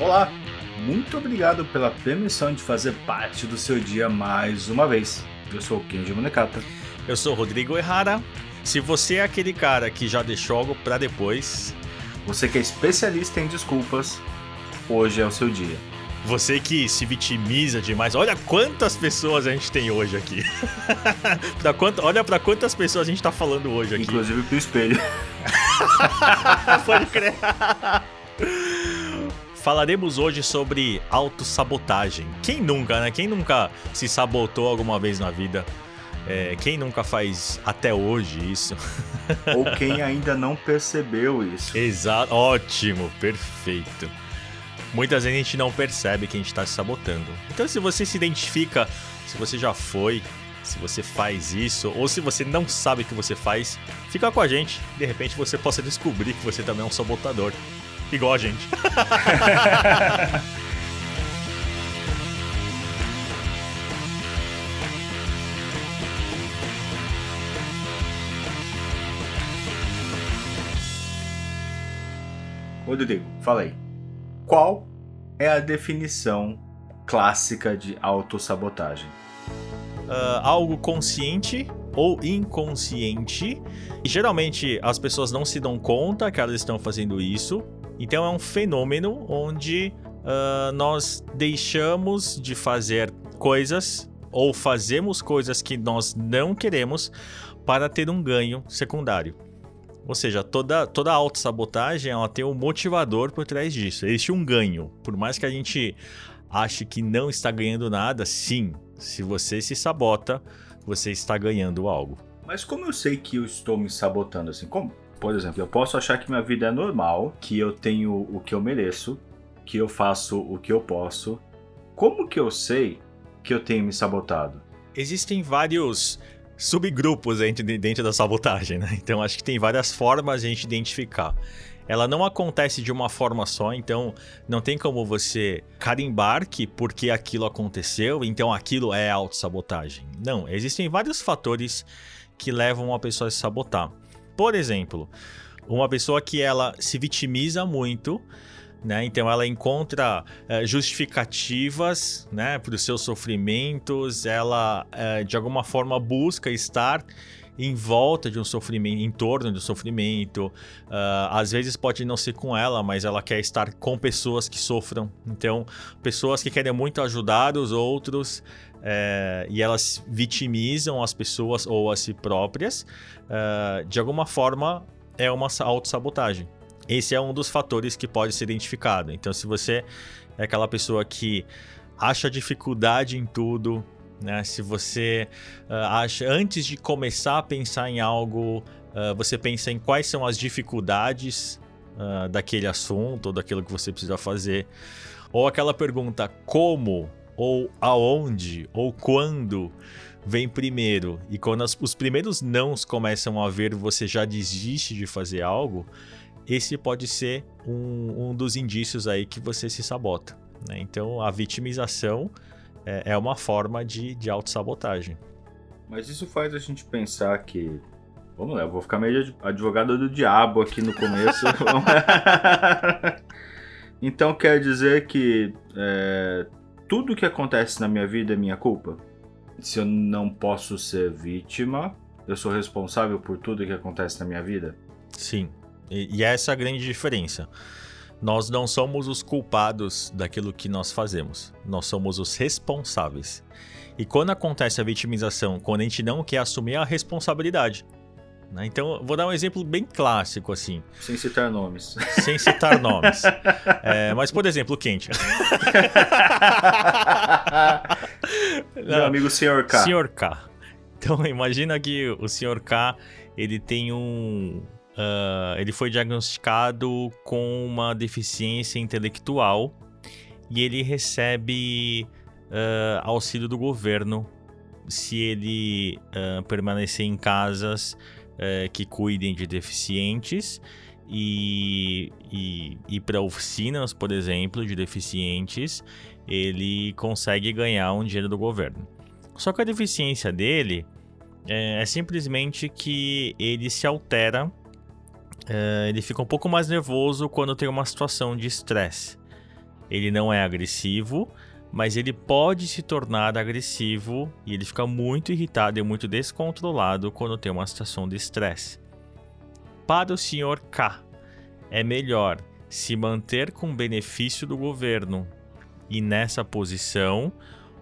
Olá, muito obrigado pela permissão de fazer parte do seu dia mais uma vez. Eu sou o Kenji Monekata. Eu sou o Rodrigo Errara. Se você é aquele cara que já deixou algo para depois, você que é especialista em desculpas, hoje é o seu dia. Você que se vitimiza demais. Olha quantas pessoas a gente tem hoje aqui. pra quanta, olha para quantas pessoas a gente tá falando hoje aqui. Inclusive pro espelho. Pode crer. Falaremos hoje sobre autossabotagem. Quem nunca, né? Quem nunca se sabotou alguma vez na vida? É, quem nunca faz até hoje isso? Ou quem ainda não percebeu isso. Exato, ótimo, perfeito. Muitas vezes a gente não percebe que a gente está se sabotando. Então, se você se identifica, se você já foi, se você faz isso, ou se você não sabe o que você faz, fica com a gente. De repente você possa descobrir que você também é um sabotador. Igual a gente. Rodrigo, fala aí. Qual é a definição clássica de autossabotagem? Uh, algo consciente ou inconsciente. E geralmente as pessoas não se dão conta que elas estão fazendo isso. Então é um fenômeno onde uh, nós deixamos de fazer coisas ou fazemos coisas que nós não queremos para ter um ganho secundário. Ou seja, toda, toda autossabotagem ela tem um motivador por trás disso. Existe um ganho. Por mais que a gente ache que não está ganhando nada, sim. Se você se sabota, você está ganhando algo. Mas como eu sei que eu estou me sabotando assim? Como? Por exemplo, eu posso achar que minha vida é normal, que eu tenho o que eu mereço, que eu faço o que eu posso. Como que eu sei que eu tenho me sabotado? Existem vários subgrupos dentro, da sabotagem, né? Então acho que tem várias formas de a gente identificar. Ela não acontece de uma forma só, então não tem como você carimbar que porque aquilo aconteceu, então aquilo é autossabotagem. Não, existem vários fatores que levam uma pessoa a se sabotar. Por exemplo, uma pessoa que ela se vitimiza muito, né? Então ela encontra é, justificativas né, para os seus sofrimentos, ela é, de alguma forma busca estar em volta de um sofrimento, em torno do sofrimento. Uh, às vezes pode não ser com ela, mas ela quer estar com pessoas que sofram. Então, pessoas que querem muito ajudar os outros é, e elas vitimizam as pessoas ou a si próprias, uh, de alguma forma é uma autossabotagem. Esse é um dos fatores que pode ser identificado. Então, se você é aquela pessoa que acha dificuldade em tudo, né? Se você uh, acha, antes de começar a pensar em algo, uh, você pensa em quais são as dificuldades uh, daquele assunto ou daquilo que você precisa fazer, ou aquela pergunta como ou aonde ou quando vem primeiro e quando as, os primeiros nãos começam a ver você já desiste de fazer algo, esse pode ser um, um dos indícios aí que você se sabota. Né? Então, a vitimização é, é uma forma de, de autossabotagem. Mas isso faz a gente pensar que. Vamos lá, eu vou ficar meio advogado do diabo aqui no começo. então quer dizer que é, tudo que acontece na minha vida é minha culpa? Se eu não posso ser vítima, eu sou responsável por tudo que acontece na minha vida? Sim. E, e essa é a grande diferença. Nós não somos os culpados daquilo que nós fazemos, nós somos os responsáveis. E quando acontece a vitimização, quando a gente não quer assumir a responsabilidade. Né? Então, vou dar um exemplo bem clássico assim. Sem citar nomes. Sem citar nomes. É, mas, por exemplo, o Kent. Meu amigo Sr. K. Sr. K. Então, imagina que o Sr. K ele tem um, Uh, ele foi diagnosticado com uma deficiência intelectual e ele recebe uh, auxílio do governo se ele uh, permanecer em casas que cuidem de deficientes e, e ir para oficinas, por exemplo, de deficientes, ele consegue ganhar um dinheiro do governo. Só que a deficiência dele é, é simplesmente que ele se altera Uh, ele fica um pouco mais nervoso quando tem uma situação de estresse. ele não é agressivo, mas ele pode se tornar agressivo e ele fica muito irritado e muito descontrolado quando tem uma situação de estresse. Para o senhor K, é melhor se manter com benefício do governo e nessa posição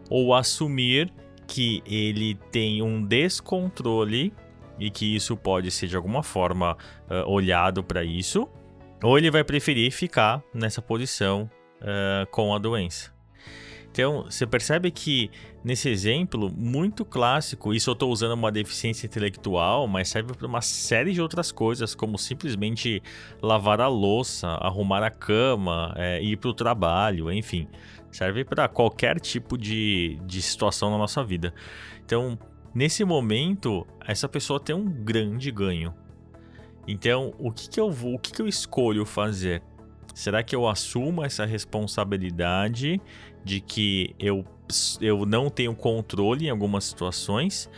ou assumir que ele tem um descontrole e que isso pode ser de alguma forma uh, olhado para isso, ou ele vai preferir ficar nessa posição uh, com a doença. Então, você percebe que nesse exemplo muito clássico, isso eu estou usando uma deficiência intelectual, mas serve para uma série de outras coisas, como simplesmente lavar a louça, arrumar a cama, é, ir para o trabalho, enfim. Serve para qualquer tipo de, de situação na nossa vida. Então, nesse momento, essa pessoa tem um grande ganho. Então, o que, que eu vou, o que, que eu escolho fazer? Será que eu assumo essa responsabilidade de que eu, eu não tenho controle em algumas situações,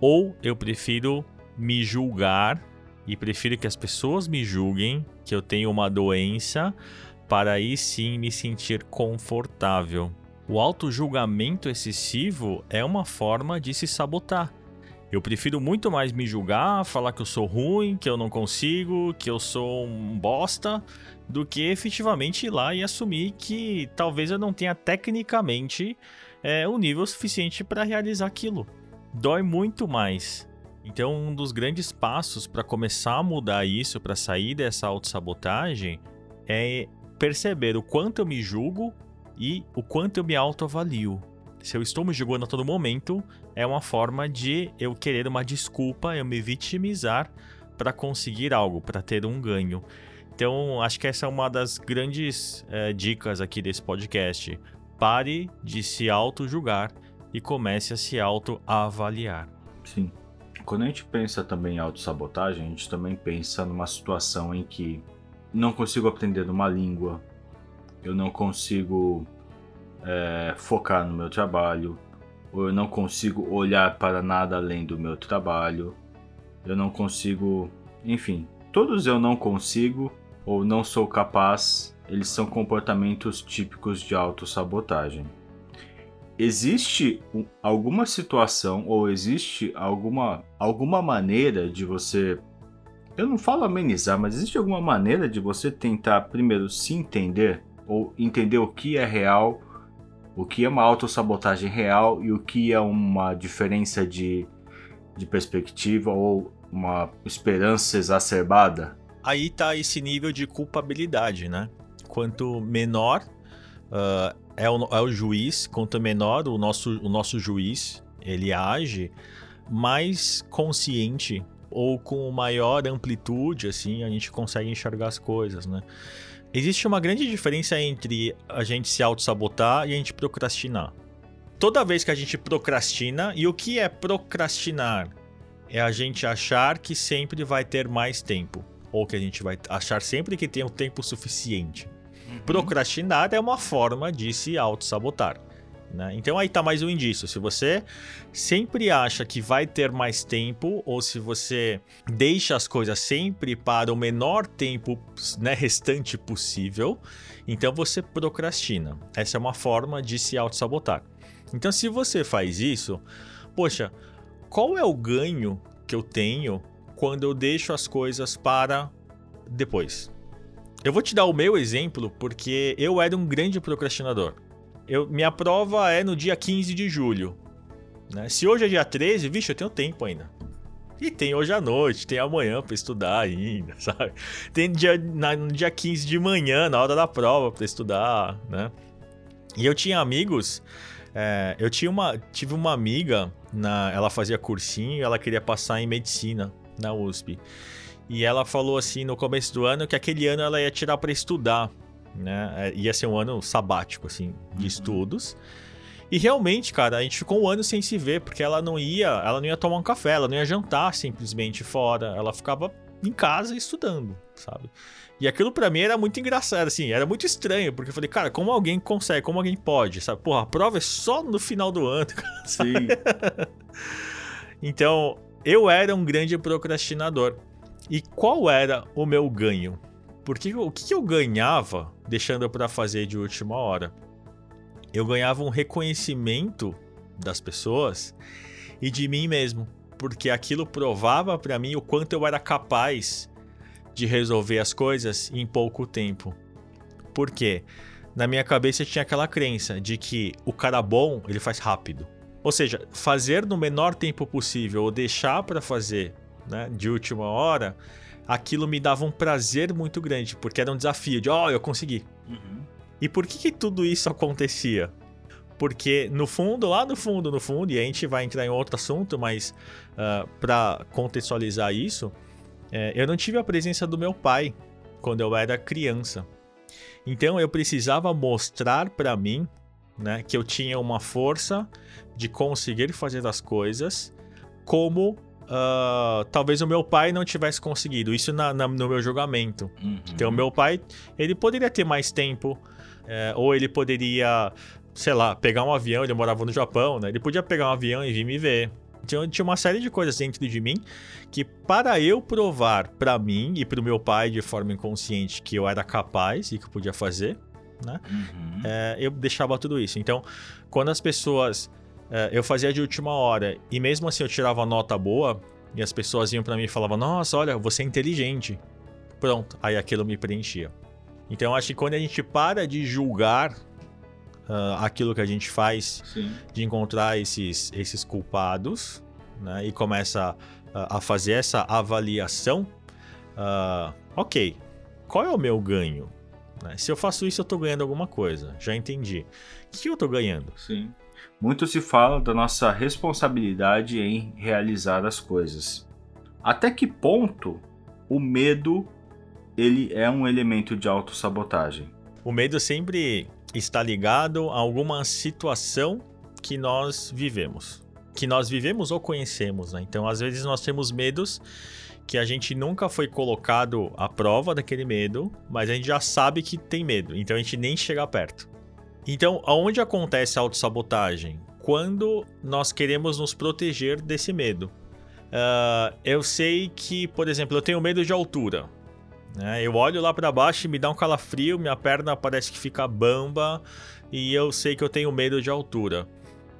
ou eu prefiro me julgar e prefiro que as pessoas me julguem que eu tenho uma doença para aí sim me sentir confortável. O auto-julgamento excessivo é uma forma de se sabotar. Eu prefiro muito mais me julgar, falar que eu sou ruim, que eu não consigo, que eu sou um bosta, do que efetivamente ir lá e assumir que talvez eu não tenha tecnicamente é, o nível suficiente para realizar aquilo. Dói muito mais. Então, um dos grandes passos para começar a mudar isso, para sair dessa autossabotagem, é perceber o quanto eu me julgo e o quanto eu me autoavalio se eu estou me julgando a todo momento, é uma forma de eu querer uma desculpa, eu me vitimizar para conseguir algo, para ter um ganho. Então, acho que essa é uma das grandes é, dicas aqui desse podcast. Pare de se auto-julgar e comece a se auto-avaliar. Sim. Quando a gente pensa também em autossabotagem, a gente também pensa numa situação em que não consigo aprender uma língua, eu não consigo é, focar no meu trabalho, ou eu não consigo olhar para nada além do meu trabalho, eu não consigo, enfim, todos eu não consigo ou não sou capaz, eles são comportamentos típicos de autossabotagem. Existe alguma situação ou existe alguma, alguma maneira de você. Eu não falo amenizar, mas existe alguma maneira de você tentar primeiro se entender ou entender o que é real o que é uma autossabotagem real e o que é uma diferença de, de perspectiva ou uma esperança exacerbada. Aí tá esse nível de culpabilidade, né? Quanto menor uh, é, o, é o juiz, quanto menor o nosso, o nosso juiz ele age, mais consciente ou com maior amplitude, assim, a gente consegue enxergar as coisas, né? Existe uma grande diferença entre a gente se auto-sabotar e a gente procrastinar. Toda vez que a gente procrastina, e o que é procrastinar? É a gente achar que sempre vai ter mais tempo. Ou que a gente vai achar sempre que tem o um tempo suficiente. Uhum. Procrastinar é uma forma de se auto-sabotar. Né? Então aí está mais um indício. Se você sempre acha que vai ter mais tempo, ou se você deixa as coisas sempre para o menor tempo né, restante possível, então você procrastina. Essa é uma forma de se auto-sabotar. Então, se você faz isso, poxa, qual é o ganho que eu tenho quando eu deixo as coisas para depois? Eu vou te dar o meu exemplo porque eu era um grande procrastinador. Eu, minha prova é no dia 15 de julho. Né? Se hoje é dia 13, vixe, eu tenho tempo ainda. E tem hoje à noite, tem amanhã para estudar ainda, sabe? Tem dia, na, no dia 15 de manhã, na hora da prova, para estudar, né? E eu tinha amigos. É, eu tinha uma, tive uma amiga, na, ela fazia cursinho ela queria passar em medicina na USP. E ela falou assim no começo do ano que aquele ano ela ia tirar para estudar né? É, ia ser um ano sabático, assim, de uhum. estudos. E realmente, cara, a gente ficou um ano sem se ver, porque ela não ia, ela não ia tomar um café, ela não ia jantar simplesmente fora, ela ficava em casa estudando, sabe? E aquilo para mim era muito engraçado, assim, era muito estranho, porque eu falei, cara, como alguém consegue, como alguém pode, sabe? Porra, a prova é só no final do ano, cara. Sim. então, eu era um grande procrastinador. E qual era o meu ganho? Porque o que eu ganhava deixando para fazer de última hora? Eu ganhava um reconhecimento das pessoas e de mim mesmo, porque aquilo provava para mim o quanto eu era capaz de resolver as coisas em pouco tempo. Por quê? Na minha cabeça tinha aquela crença de que o cara bom, ele faz rápido. Ou seja, fazer no menor tempo possível ou deixar para fazer né, de última hora, aquilo me dava um prazer muito grande, porque era um desafio de, ó, oh, eu consegui. Uhum. E por que, que tudo isso acontecia? Porque no fundo, lá no fundo, no fundo, e a gente vai entrar em outro assunto, mas uh, ah, para contextualizar isso, é, eu não tive a presença do meu pai quando eu era criança. Então eu precisava mostrar para mim né, que eu tinha uma força de conseguir fazer as coisas como uh, talvez o meu pai não tivesse conseguido. Isso na, na, no meu julgamento. Uhum. Então, meu pai, ele poderia ter mais tempo, é, ou ele poderia, sei lá, pegar um avião. Ele morava no Japão, né? Ele podia pegar um avião e vir me ver. Então, tinha uma série de coisas dentro de mim que, para eu provar para mim e para o meu pai de forma inconsciente que eu era capaz e que eu podia fazer, né? Uhum. É, eu deixava tudo isso. Então, quando as pessoas. É, eu fazia de última hora e mesmo assim eu tirava nota boa e as pessoas iam para mim e falavam: Nossa, olha, você é inteligente. Pronto, aí aquilo me preenchia. Então, acho que quando a gente para de julgar uh, aquilo que a gente faz, Sim. de encontrar esses, esses culpados né, e começa a, a fazer essa avaliação, uh, ok, qual é o meu ganho? Né? Se eu faço isso, eu estou ganhando alguma coisa. Já entendi. O que eu estou ganhando? Sim. Muito se fala da nossa responsabilidade em realizar as coisas. Até que ponto o medo ele é um elemento de autossabotagem? O medo sempre está ligado a alguma situação que nós vivemos. Que nós vivemos ou conhecemos, né? Então, às vezes, nós temos medos que a gente nunca foi colocado à prova daquele medo, mas a gente já sabe que tem medo, então a gente nem chega perto. Então, aonde acontece a autossabotagem? Quando nós queremos nos proteger desse medo. Uh, eu sei que, por exemplo, eu tenho medo de altura. Né? Eu olho lá para baixo e me dá um calafrio, minha perna parece que fica bamba e eu sei que eu tenho medo de altura.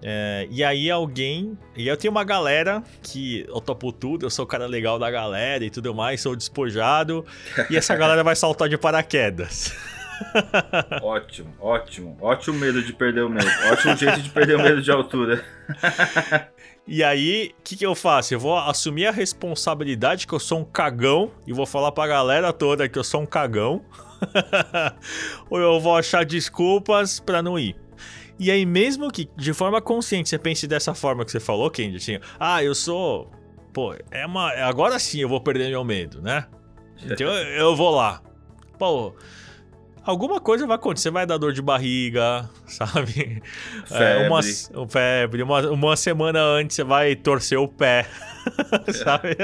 É, e aí alguém. E eu tenho uma galera que eu topo tudo, eu sou o cara legal da galera e tudo mais, sou despojado. e essa galera vai saltar de paraquedas. ótimo, ótimo. Ótimo medo de perder o medo. Ótimo jeito de perder o medo de altura. E aí, o que, que eu faço? Eu vou assumir a responsabilidade que eu sou um cagão e vou falar pra galera toda que eu sou um cagão. Ou eu vou achar desculpas pra não ir. E aí, mesmo que de forma consciente você pense dessa forma que você falou, Kendi, assim, ah, eu sou. Pô, é uma. Agora sim eu vou perder meu medo, né? Então eu vou lá. Pô, alguma coisa vai acontecer, vai dar dor de barriga, sabe? Febre. É, uma, febre. Uma, uma semana antes você vai torcer o pé, sabe?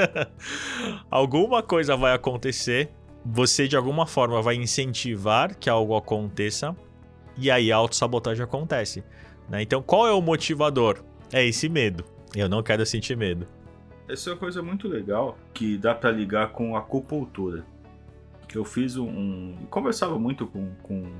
alguma coisa vai acontecer. Você de alguma forma vai incentivar que algo aconteça e aí a autossabotagem acontece. Né? Então, qual é o motivador? É esse medo. Eu não quero sentir medo. Essa é uma coisa muito legal que dá para ligar com a acupuntura. Eu fiz um. um conversava muito com, com um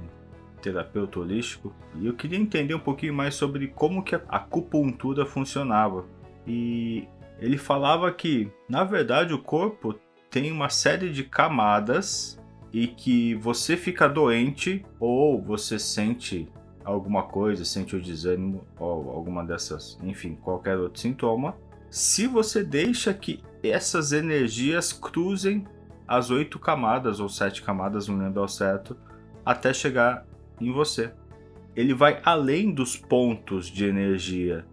terapeuta holístico e eu queria entender um pouquinho mais sobre como que a acupuntura funcionava. E ele falava que, na verdade, o corpo tem uma série de camadas e que você fica doente ou você sente alguma coisa, sente o desânimo ou alguma dessas, enfim, qualquer outro sintoma, se você deixa que essas energias cruzem as oito camadas ou sete camadas, não lembro ao certo, até chegar em você. Ele vai além dos pontos de energia.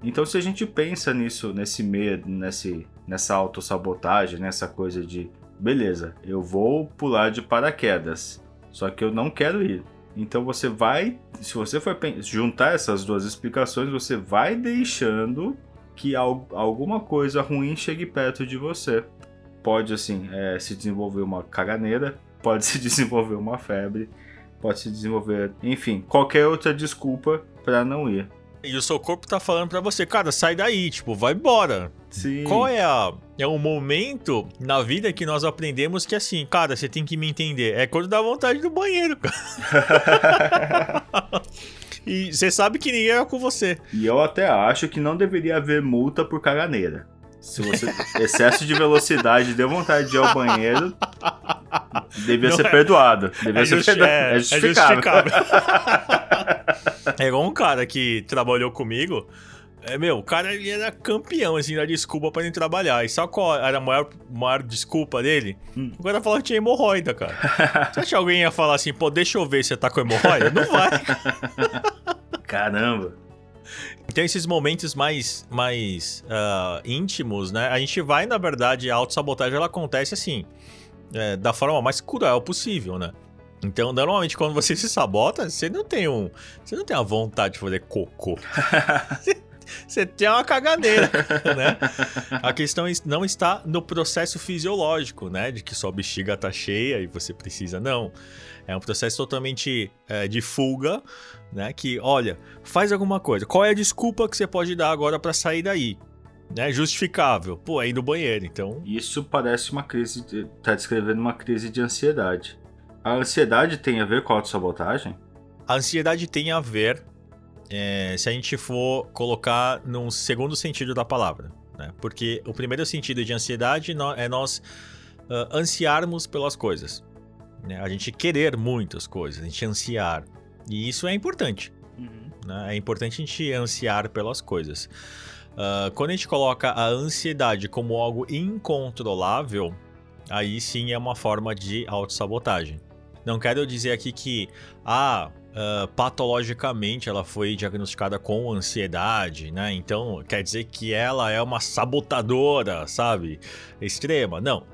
Então, se a gente pensa nisso, nesse medo, nesse, nessa autossabotagem, nessa coisa de beleza, eu vou pular de paraquedas, só que eu não quero ir. Então você vai, se você for juntar essas duas explicações, você vai deixando que alguma coisa ruim chegue perto de você. Pode assim é, se desenvolver uma caganeira, pode se desenvolver uma febre, pode se desenvolver, enfim, qualquer outra desculpa para não ir. E o seu corpo tá falando para você, cara, sai daí, tipo, vai embora. Sim. Qual é a é um momento na vida que nós aprendemos que assim, cara, você tem que me entender. É quando dá vontade do banheiro, cara. e você sabe que ninguém é com você. E eu até acho que não deveria haver multa por caganeira. Se você excesso de velocidade deu vontade de ir ao banheiro, devia Não ser é- perdoado. Devia É, ser justi- perdoado. é- É é justificável. justificável. é igual um cara que trabalhou comigo. É, meu, o cara ele era campeão, assim, da desculpa pra ele trabalhar. E sabe qual era a maior, maior desculpa dele? Hum. O cara falou que tinha hemorroida, cara. Você acha que alguém ia falar assim, pô, deixa eu ver se você tá com hemorroida? Não vai. Caramba. Então, esses momentos mais, mais ah, íntimos, né? A gente vai, na verdade, a autossabotagem ela acontece assim, é, da forma mais cruel possível, né? Então, normalmente, quando você se sabota, você não tem um. Você não tem a vontade de fazer cocô. Você- tem uma caganeira, né? A questão es- não está no processo fisiológico, né? De que sua bexiga tá cheia e você precisa. Não. É um processo totalmente é, de fuga, né? Que, olha, faz alguma coisa. Qual é a desculpa que você pode dar agora pra sair daí? Né? Justificável. Pô, é ir no banheiro, então. Isso parece uma crise. De, tá descrevendo uma crise de ansiedade. A ansiedade tem a ver com a autossabotagem? A ansiedade tem a ver, é, se a gente for colocar num segundo sentido da palavra. Né? Porque o primeiro sentido de ansiedade é nós ah, ansiarmos pelas coisas. né? A gente querer muitas coisas, a gente ansiar. E isso é importante. né? É importante a gente ansiar pelas coisas. Ah, quando a gente coloca a ansiedade como algo incontrolável, aí sim é uma forma de autossabotagem. Não quero dizer aqui que, ah, ah, patologicamente ela foi diagnosticada com ansiedade, né? Então quer dizer que ela é uma sabotadora, sabe? Extrema. Não.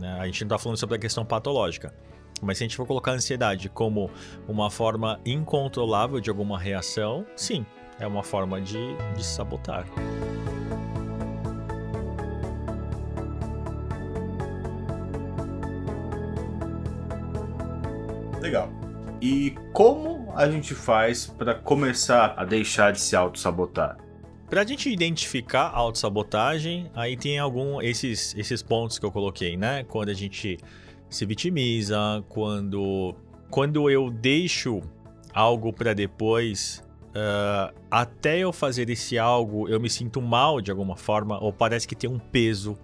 né? A gente não tá falando sobre a questão patológica. Mas se a gente for colocar a ansiedade como uma forma incontrolável de alguma reação, sim, é uma forma de, de sabotar. Legal. E como a gente faz para começar a deixar de se auto-sabotar? Pra gente identificar a autossabotagem, aí tem algum esses esses pontos que eu coloquei, né? Quando a gente se vitimiza, quando quando eu deixo algo pra depois, ah, até eu fazer esse algo, eu me sinto mal de alguma forma ou parece que tem um peso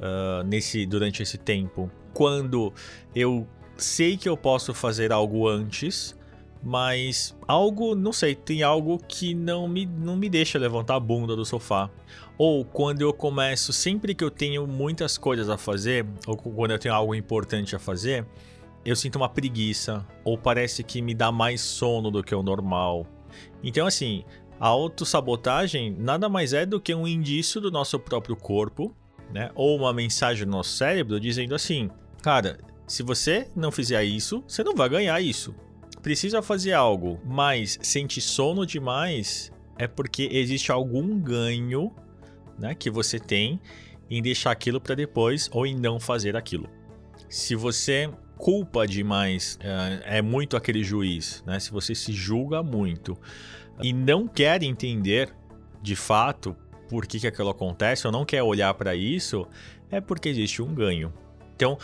ah, nesse durante esse tempo. Quando eu sei que eu posso fazer algo antes, mas algo, não sei, tem algo que não me, não me deixa levantar a bunda do sofá. Ou quando eu começo, sempre que eu tenho muitas coisas a fazer, ou quando eu tenho algo importante a fazer, eu sinto uma preguiça, ou parece que me dá mais sono do que o normal. Então, assim, a autossabotagem nada mais é do que um indício do nosso próprio corpo, né? Ou uma mensagem no nosso cérebro dizendo assim: cara, se você não fizer isso, você não vai ganhar isso precisa fazer algo, mas sente sono demais, é porque existe algum ganho, né, que você tem em deixar aquilo para depois ou em não fazer aquilo. Se você culpa demais, é, é muito aquele juiz, né? Se você se julga muito e não quer entender de fato por que, que aquilo acontece ou não quer olhar para isso, é porque existe um ganho. Então,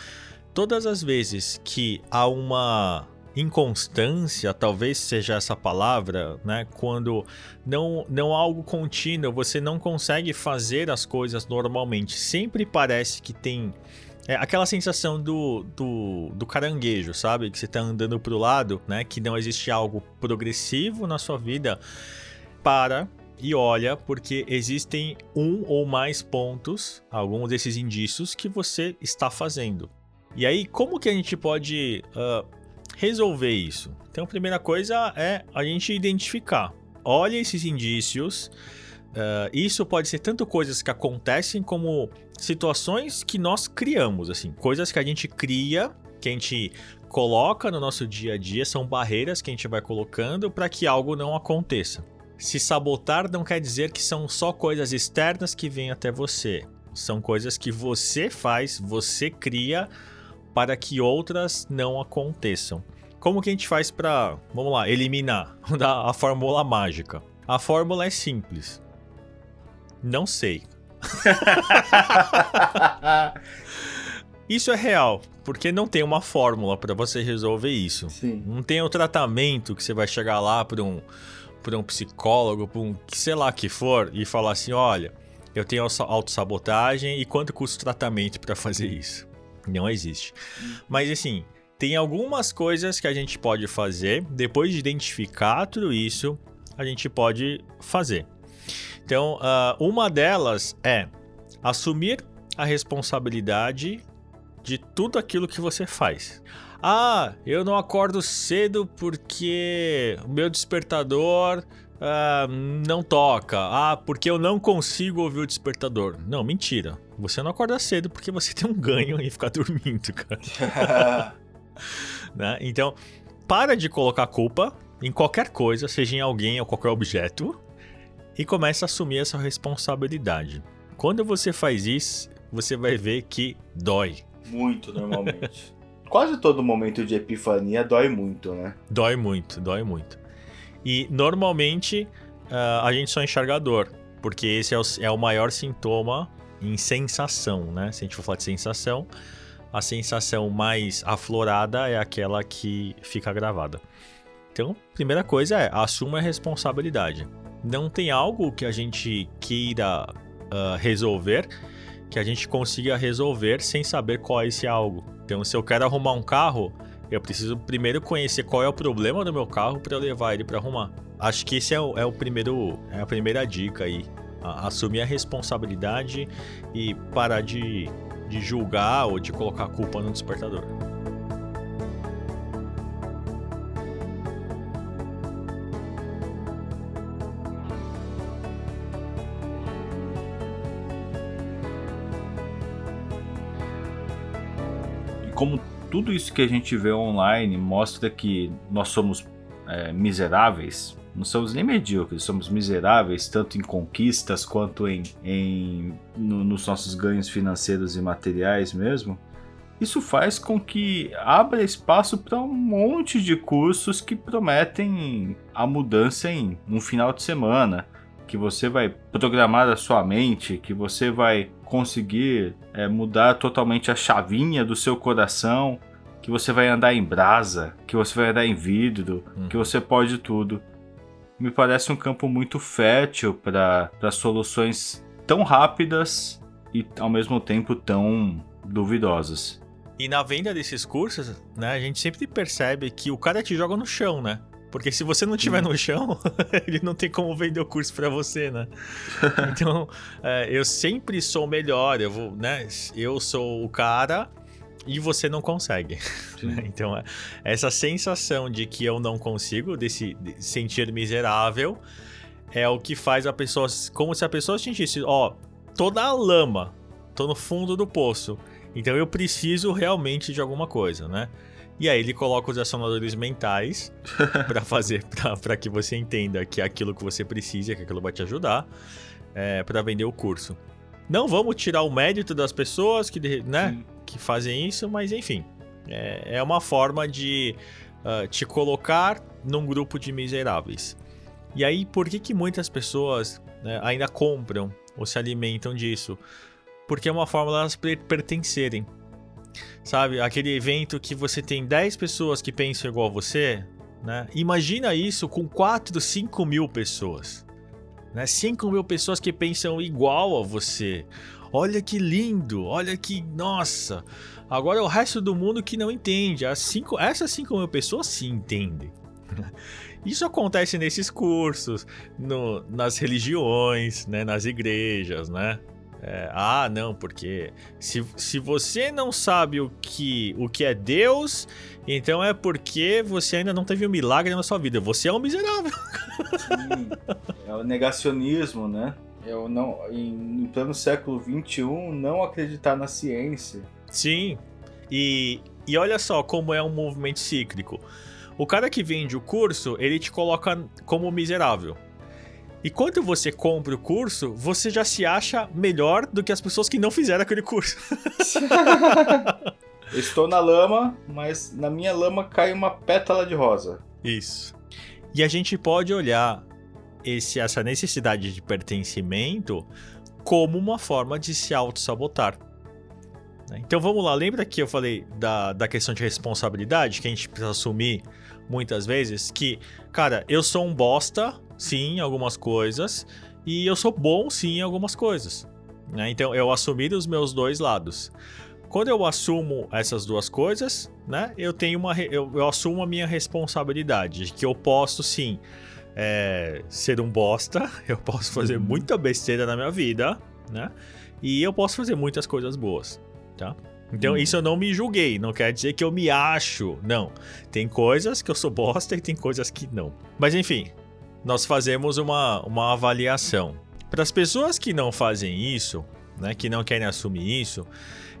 todas as vezes que há uma inconstância, talvez seja essa palavra, né? Quando não, não há algo contínuo, você não consegue fazer as coisas normalmente. Sempre parece que tem é aquela sensação do, do, do caranguejo, sabe? Que você tá andando pro lado, né? Que não existe algo progressivo na sua vida. Para e olha, porque existem um ou mais pontos, alguns desses indícios que você está fazendo. E aí, como que a gente pode uh, resolver isso? Então, a primeira coisa é a gente identificar. Olha esses indícios. Uh, isso pode ser tanto coisas que acontecem como situações que nós criamos, assim, coisas que a gente cria, que a gente coloca no nosso dia a dia, são barreiras que a gente vai colocando para que algo não aconteça. Se sabotar não quer dizer que são só coisas externas que vêm até você. São coisas que você faz, você cria para que outras não aconteçam. Como que a gente faz para, vamos lá, eliminar a fórmula mágica? A fórmula é simples. Não sei. isso é real, porque não tem uma fórmula para você resolver isso. Sim. Não tem o tratamento que você vai chegar lá para um, pra um psicólogo, para um sei lá que for, e falar assim: olha, eu tenho autossabotagem e quanto custa o tratamento para fazer isso? Não existe. Mas assim, tem algumas coisas que a gente pode fazer depois de identificar tudo isso, a gente pode fazer. Então, uh, uma delas é assumir a responsabilidade de tudo aquilo que você faz. Ah, eu não acordo cedo porque o meu despertador uh, não toca. Ah, porque eu não consigo ouvir o despertador. Não, mentira. Você não acorda cedo porque você tem um ganho em ficar dormindo, cara. né? Então, para de colocar culpa em qualquer coisa, seja em alguém ou qualquer objeto, e começa a assumir essa responsabilidade. Quando você faz isso, você vai ver que dói. Muito, normalmente. Quase todo momento de epifania dói muito, né? Dói muito, dói muito. E normalmente uh, a gente só enxerga a dor, porque esse é o, é o maior sintoma em sensação, né? Se a gente for falar de sensação, a sensação mais aflorada é aquela que fica gravada. Então, primeira coisa é assuma a responsabilidade. Não tem algo que a gente queira uh, resolver que a gente consiga resolver sem saber qual é esse algo. Então, se eu quero arrumar um carro, eu preciso primeiro conhecer qual é o problema do meu carro para levar ele para arrumar. Acho que esse é o, é o primeiro, é a primeira dica aí. A, assumir a responsabilidade e parar de, de julgar ou de colocar a culpa no despertador. como tudo isso que a gente vê online mostra que nós somos é, miseráveis, não somos nem medíocres, somos miseráveis tanto em conquistas quanto em, em no, nos nossos ganhos financeiros e materiais mesmo. Isso faz com que abra espaço para um monte de cursos que prometem a mudança em um final de semana, que você vai programar a sua mente, que você vai conseguir é, mudar totalmente a chavinha do seu coração, que você vai andar em brasa, que você vai andar em vidro, hum. que você pode tudo. Me parece um campo muito fértil para soluções tão rápidas e ao mesmo tempo tão duvidosas. E na venda desses cursos, né, a gente sempre percebe que o cara te joga no chão, né? Porque se você não estiver no chão, ele não tem como vender o curso para você, né? Então, é, eu sempre sou melhor, eu vou, né? Eu sou o cara e você não consegue. Né? Então, é, essa sensação de que eu não consigo, desse de sentir miserável, é o que faz a pessoa, como se a pessoa sentisse, ó, toda a lama, tô no fundo do poço. Então eu preciso realmente de alguma coisa, né? E aí ele coloca os acionadores mentais para fazer, para que você entenda que é aquilo que você precisa, que aquilo vai te ajudar é, para vender o curso. Não vamos tirar o mérito das pessoas que, né, que fazem isso, mas enfim, é, é uma forma de uh, te colocar num grupo de miseráveis. E aí, por que, que muitas pessoas né, ainda compram ou se alimentam disso? Porque é uma forma de elas pertencerem. Sabe? Aquele evento que você tem 10 pessoas que pensam igual a você, né? Imagina isso com 4, 5 mil pessoas. Né? 5 mil pessoas que pensam igual a você. Olha que lindo, olha que. Nossa! Agora é o resto do mundo que não entende. As cinco, essas 5 mil pessoas se entendem. Isso acontece nesses cursos, no, nas religiões, né, nas igrejas, né? É, ah, não, porque se, se você não sabe o que, o que é Deus, então é porque você ainda não teve um milagre na sua vida. Você é um miserável. Sim, é o negacionismo, né? O não, em, em pleno século XXI, não acreditar na ciência. Sim, e, e olha só como é um movimento cíclico. O cara que vende o curso, ele te coloca como miserável. E quando você compra o curso, você já se acha melhor do que as pessoas que não fizeram aquele curso. estou na lama, mas na minha lama cai uma pétala de rosa. Isso. E a gente pode olhar esse, essa necessidade de pertencimento como uma forma de se auto-sabotar. Né? Então vamos lá, lembra que eu falei da, da questão de responsabilidade, que a gente precisa assumir muitas vezes? Que, cara, eu sou um bosta, sim, em algumas coisas, e eu sou bom, sim, em algumas coisas. Né? Então eu assumi os meus dois lados. Quando eu assumo essas duas coisas, né, eu tenho uma, eu, eu assumo a minha responsabilidade, que eu posso sim é, ser um bosta, eu posso fazer uhum. muita besteira na minha vida, né? E eu posso fazer muitas coisas boas tá? Então, hum. isso eu não me julguei, não quer dizer que eu me acho. Não. Tem coisas que eu sou bosta e tem coisas que não. Mas enfim, nós fazemos uma, uma avaliação. Para as pessoas que não fazem isso, né, que não querem assumir isso,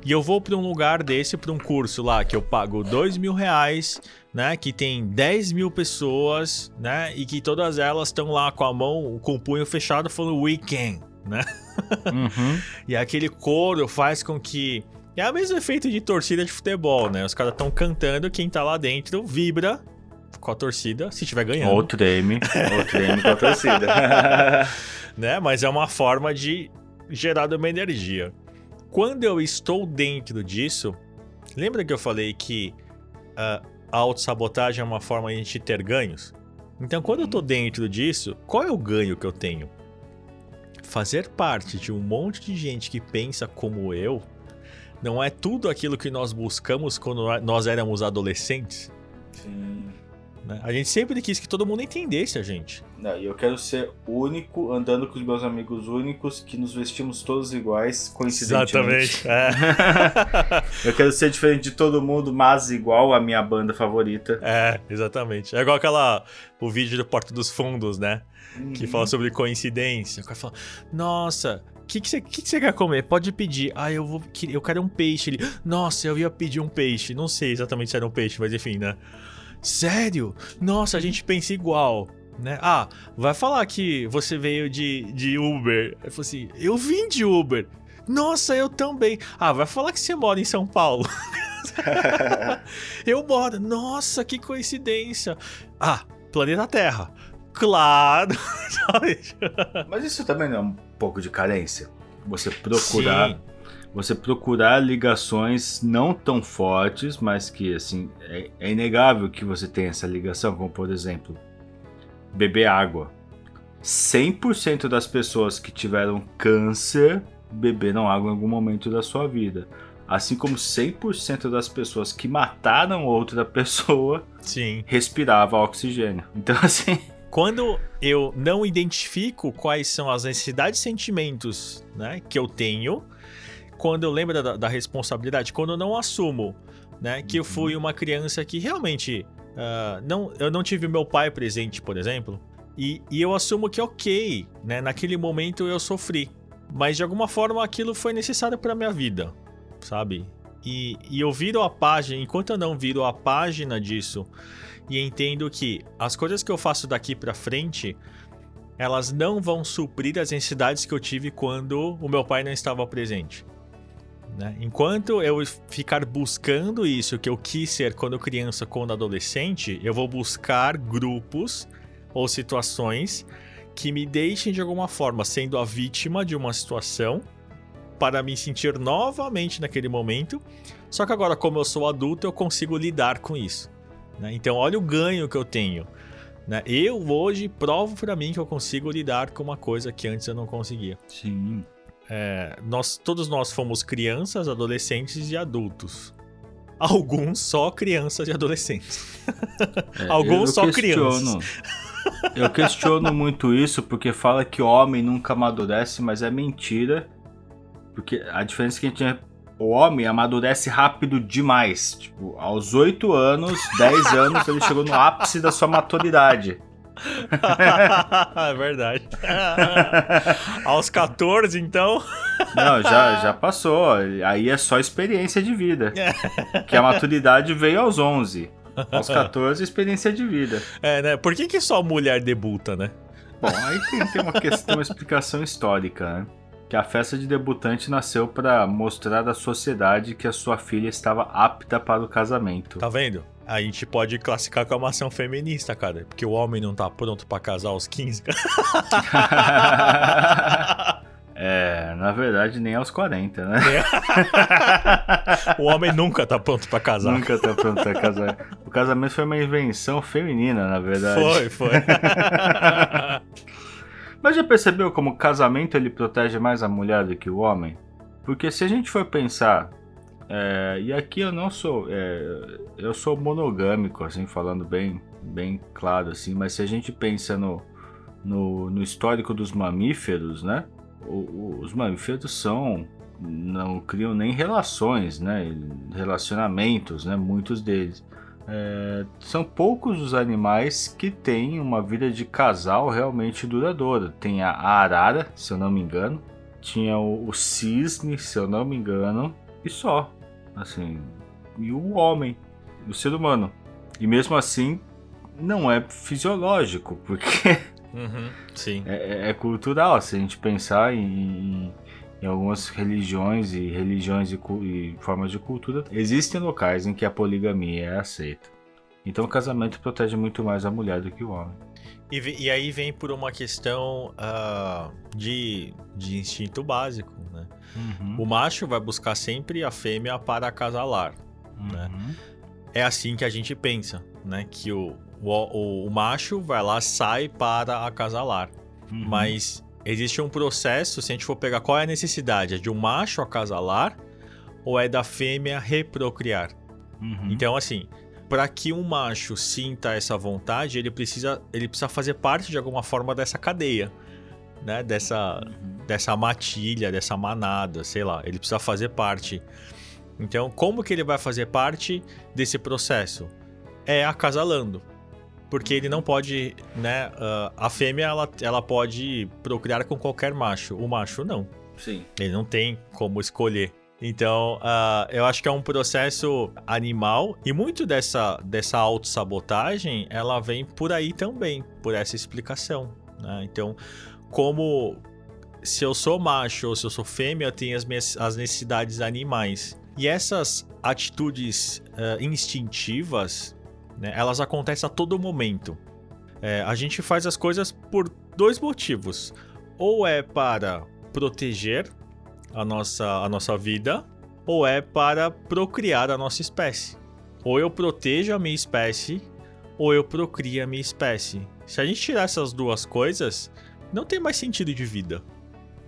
e eu vou para um lugar desse, para um curso lá, que eu pago dois mil reais, né, que tem 10 mil pessoas, né, e que todas elas estão lá com a mão, com o punho fechado, falando we can, né? Uhum. e aquele coro faz com que é o mesmo efeito de torcida de futebol, né? Os caras estão cantando, quem tá lá dentro vibra com a torcida, se estiver ganhando. Ou treme, ou treme com a torcida. né? Mas é uma forma de gerar uma energia. Quando eu estou dentro disso, lembra que eu falei que uh, a autossabotagem é uma forma de a gente ter ganhos? Então, quando eu tô dentro disso, qual é o ganho que eu tenho? Fazer parte de um monte de gente que pensa como eu não é tudo aquilo que nós buscamos quando nós éramos adolescentes? Sim. Né? A gente sempre quis que todo mundo entendesse a gente. Não, e eu quero ser único, andando com os meus amigos únicos, que nos vestimos todos iguais, coincidentemente. Exatamente. É. eu quero ser diferente de todo mundo, mas igual a minha banda favorita. É, exatamente. É igual aquela. O vídeo do Porto dos Fundos, né? Uhum. Que fala sobre coincidência. O cara fala: Nossa, que, que, você, que, que você quer comer? Pode pedir. Ah, eu vou. Eu quero um peixe. Ele, nossa, eu ia pedir um peixe. Não sei exatamente se era um peixe, mas enfim, né? Sério? Nossa, a gente pensa igual. Né? Ah, vai falar que você veio de, de Uber. Eu falei assim, eu vim de Uber. Nossa, eu também. Ah, vai falar que você mora em São Paulo. eu moro. Nossa, que coincidência. Ah, planeta Terra. Claro. Mas isso também não é um pouco de carência. Você procurar. Sim. Você procurar ligações não tão fortes, mas que assim é, é inegável que você tenha essa ligação, como por exemplo, beber água. 100% das pessoas que tiveram câncer beberam água em algum momento da sua vida. Assim como 100% das pessoas que mataram outra pessoa Sim. respirava oxigênio. Então, assim, quando eu não identifico quais são as necessidades e sentimentos né, que eu tenho, quando eu lembro da, da responsabilidade, quando eu não assumo né, que eu fui uma criança que realmente uh, não, eu não tive meu pai presente, por exemplo, e, e eu assumo que ok, né, naquele momento eu sofri, mas de alguma forma aquilo foi necessário para minha vida, sabe? E, e eu viro a página, enquanto eu não viro a página disso e entendo que as coisas que eu faço daqui para frente elas não vão suprir as necessidades que eu tive quando o meu pai não estava presente. Né? Enquanto eu ficar buscando isso que eu quis ser quando criança, quando adolescente, eu vou buscar grupos ou situações que me deixem de alguma forma sendo a vítima de uma situação para me sentir novamente naquele momento. Só que agora, como eu sou adulto, eu consigo lidar com isso. Né? Então, olha o ganho que eu tenho. Né? Eu hoje provo para mim que eu consigo lidar com uma coisa que antes eu não conseguia. Sim. É, nós, todos nós fomos crianças, adolescentes e adultos. Alguns só crianças e adolescentes. É, Alguns só crianças. Eu questiono muito isso porque fala que homem nunca amadurece, mas é mentira. Porque a diferença é que a gente o homem amadurece rápido demais. Tipo, aos 8 anos, 10 anos, ele chegou no ápice da sua maturidade. é verdade. aos 14, então. Não, já, já passou. Aí é só experiência de vida. que a maturidade veio aos 11. Aos 14, experiência de vida. É, né? Por que, que só mulher debuta, né? Bom, aí tem, tem uma questão, uma explicação histórica, né? que a festa de debutante nasceu para mostrar à sociedade que a sua filha estava apta para o casamento. Tá vendo? A gente pode classificar como ação feminista, cara. Porque o homem não tá pronto para casar aos 15. É, na verdade, nem aos 40, né? o homem nunca tá pronto para casar. Nunca tá pronto pra casar. O casamento foi uma invenção feminina, na verdade. Foi, foi. Mas já percebeu como o casamento ele protege mais a mulher do que o homem? Porque se a gente for pensar, é, e aqui eu não sou, é, eu sou monogâmico, assim, falando bem, bem claro, assim, mas se a gente pensa no, no, no histórico dos mamíferos, né? os mamíferos são não criam nem relações, né? Relacionamentos, né? Muitos deles. É, são poucos os animais que têm uma vida de casal realmente duradoura. Tem a arara, se eu não me engano. Tinha o, o cisne, se eu não me engano. E só. Assim. E o homem, o ser humano. E mesmo assim, não é fisiológico, porque Uhum, sim. É, é, é, cultural, se a gente pensar em, em algumas religiões e religiões e, e, formas de cultura, existem locais em que a poligamia é aceita. Então o casamento protege muito mais a mulher do que o homem. E, e aí vem por uma questão uh, de, de instinto básico, né? Uhum. O macho vai buscar sempre a fêmea para acasalar, uhum. né? É assim que a gente pensa, né? Que o, o, o, o macho vai lá, sai para acasalar. Uhum. Mas existe um processo, se a gente for pegar qual é a necessidade, é de um macho acasalar ou é da fêmea reprocriar? Uhum. Então, assim, para que um macho sinta essa vontade, ele precisa, ele precisa fazer parte de alguma forma dessa cadeia, né? Dessa, uhum. dessa matilha, dessa manada, sei lá. Ele precisa fazer parte. Então, como que ele vai fazer parte desse processo? É acasalando porque ele não pode, né? Uh, a fêmea ela, ela pode procriar com qualquer macho, o macho não. Sim. Ele não tem como escolher. Então, uh, eu acho que é um processo animal e muito dessa, dessa autossabotagem ela vem por aí também, por essa explicação. Né? Então, como se eu sou macho ou se eu sou fêmea, eu tenho as minhas as necessidades animais. E essas atitudes uh, instintivas né? Elas acontecem a todo momento. É, a gente faz as coisas por dois motivos. Ou é para proteger a nossa, a nossa vida, ou é para procriar a nossa espécie. Ou eu protejo a minha espécie, ou eu procrio a minha espécie. Se a gente tirar essas duas coisas, não tem mais sentido de vida.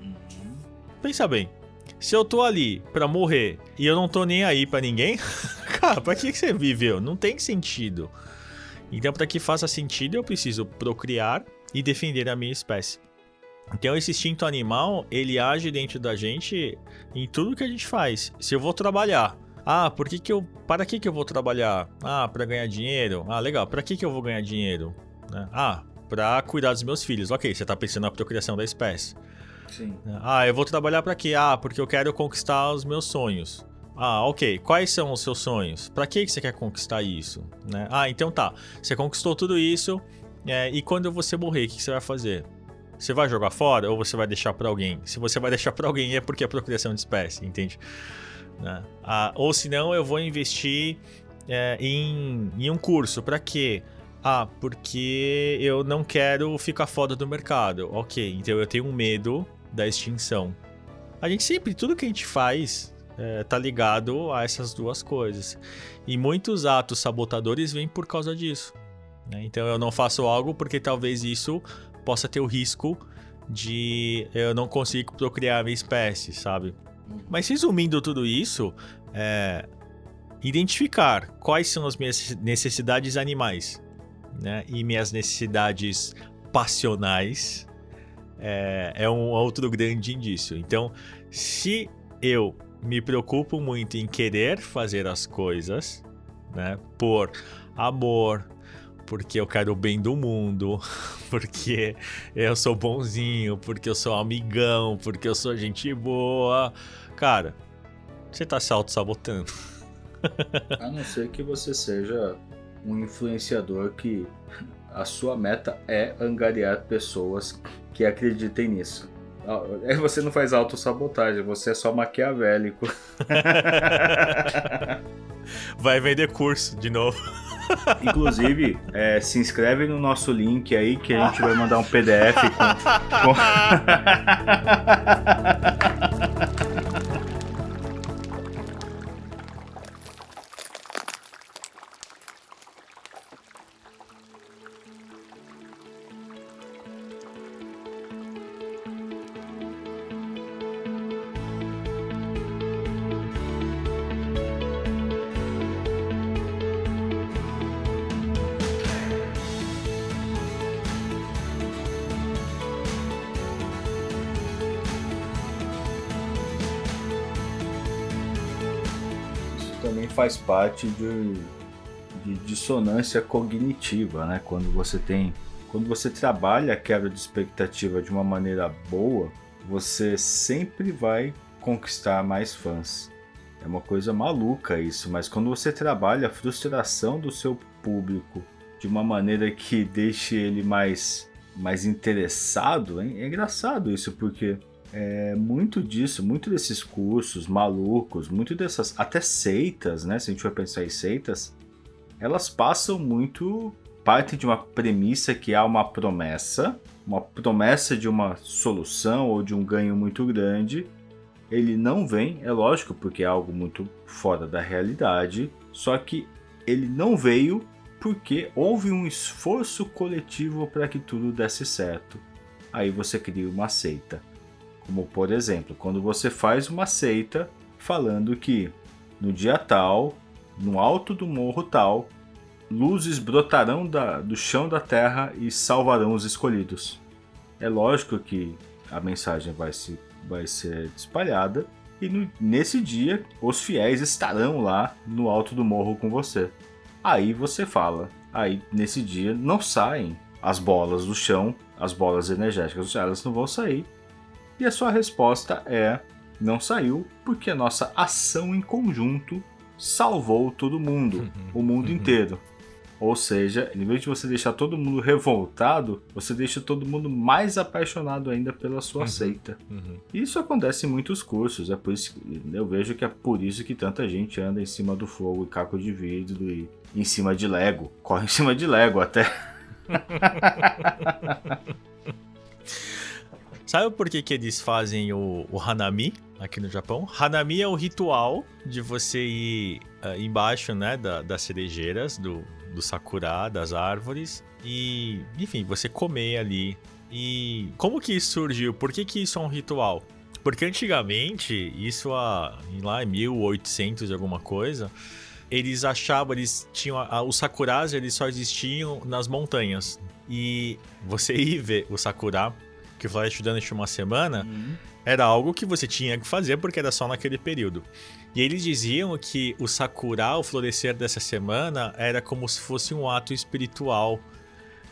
Uhum. Pensa bem. Se eu tô ali pra morrer e eu não tô nem aí para ninguém, cara, pra que, que você viveu? Não tem sentido. Então, para que faça sentido, eu preciso procriar e defender a minha espécie. Então, esse instinto animal, ele age dentro da gente em tudo que a gente faz. Se eu vou trabalhar, ah, por que que eu, para que que eu vou trabalhar? Ah, para ganhar dinheiro. Ah, legal. Para que que eu vou ganhar dinheiro? Né? Ah, para cuidar dos meus filhos. OK, você tá pensando na procriação da espécie. Sim. Ah, eu vou trabalhar para quê? Ah, porque eu quero conquistar os meus sonhos. Ah, ok. Quais são os seus sonhos? Para que você quer conquistar isso? Né? Ah, então tá. Você conquistou tudo isso. É, e quando você morrer, o que você vai fazer? Você vai jogar fora ou você vai deixar para alguém? Se você vai deixar para alguém é porque é procriação de espécie, entende? Né? Ah, ou se não, eu vou investir é, em, em um curso. Para quê? Ah, porque eu não quero ficar fora do mercado. Ok, então eu tenho um medo da extinção. A gente sempre, tudo que a gente faz é, tá ligado a essas duas coisas. E muitos atos sabotadores vêm por causa disso. Né? Então eu não faço algo porque talvez isso possa ter o risco de eu não conseguir procriar a minha espécie, sabe? Mas resumindo tudo isso, é, identificar quais são as minhas necessidades animais né? e minhas necessidades passionais é, é um outro grande indício. Então, se eu me preocupo muito em querer fazer as coisas, né, por amor, porque eu quero o bem do mundo, porque eu sou bonzinho, porque eu sou amigão, porque eu sou gente boa. Cara, você tá se auto-sabotando. A não ser que você seja um influenciador que a sua meta é angariar pessoas que acreditem nisso. Aí você não faz autossabotagem, você é só maquiavélico. Vai vender curso de novo. Inclusive, é, se inscreve no nosso link aí que a gente vai mandar um PDF com... com... faz parte de, de dissonância cognitiva, né? Quando você tem, quando você trabalha a quebra de expectativa de uma maneira boa, você sempre vai conquistar mais fãs. É uma coisa maluca isso, mas quando você trabalha a frustração do seu público de uma maneira que deixe ele mais mais interessado, hein? é engraçado isso porque é, muito disso, muito desses cursos malucos, muito dessas, até seitas, né? Se a gente for pensar em seitas, elas passam muito, parte de uma premissa que há uma promessa, uma promessa de uma solução ou de um ganho muito grande. Ele não vem, é lógico, porque é algo muito fora da realidade, só que ele não veio porque houve um esforço coletivo para que tudo desse certo. Aí você cria uma seita. Como por exemplo, quando você faz uma seita falando que no dia tal, no alto do morro tal, luzes brotarão da, do chão da terra e salvarão os escolhidos. É lógico que a mensagem vai, se, vai ser espalhada e no, nesse dia os fiéis estarão lá no alto do morro com você. Aí você fala, aí nesse dia não saem as bolas do chão, as bolas energéticas, elas não vão sair e a sua resposta é: não saiu porque a nossa ação em conjunto salvou todo mundo, uhum. o mundo uhum. inteiro. Ou seja, em vez de você deixar todo mundo revoltado, você deixa todo mundo mais apaixonado ainda pela sua uhum. seita. Uhum. Isso acontece em muitos cursos, é por isso que eu vejo que é por isso que tanta gente anda em cima do fogo e caco de vidro e em cima de Lego. Corre em cima de Lego até. Sabe por que, que eles fazem o, o Hanami aqui no Japão? Hanami é o ritual de você ir uh, embaixo né, da, das cerejeiras, do, do sakura, das árvores, e, enfim, você comer ali. E como que isso surgiu? Por que, que isso é um ritual? Porque antigamente, isso há, lá em 1800 e alguma coisa, eles achavam, eles tinham, os sakuras eles só existiam nas montanhas. E você ir ver o sakura que Flash durante uma semana, uhum. era algo que você tinha que fazer porque era só naquele período. E eles diziam que o Sakura, o florescer dessa semana, era como se fosse um ato espiritual.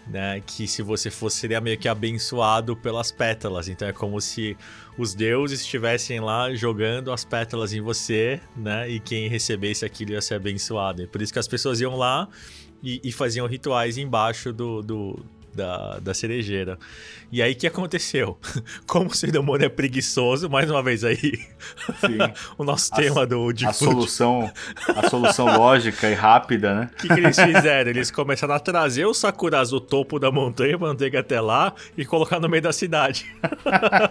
Né, que se você fosse seria meio que abençoado pelas pétalas. Então é como se os deuses estivessem lá jogando as pétalas em você, né? E quem recebesse aquilo ia ser abençoado. E por isso que as pessoas iam lá e, e faziam rituais embaixo do, do, da, da cerejeira. E aí o que aconteceu? Como o ser humano é preguiçoso, mais uma vez aí, o nosso a, tema do a solução A solução lógica e rápida, né? O que, que, eles fizeram? Eles começaram a trazer os sakuras do topo da montanha, manteiga até lá e colocar no meio da cidade.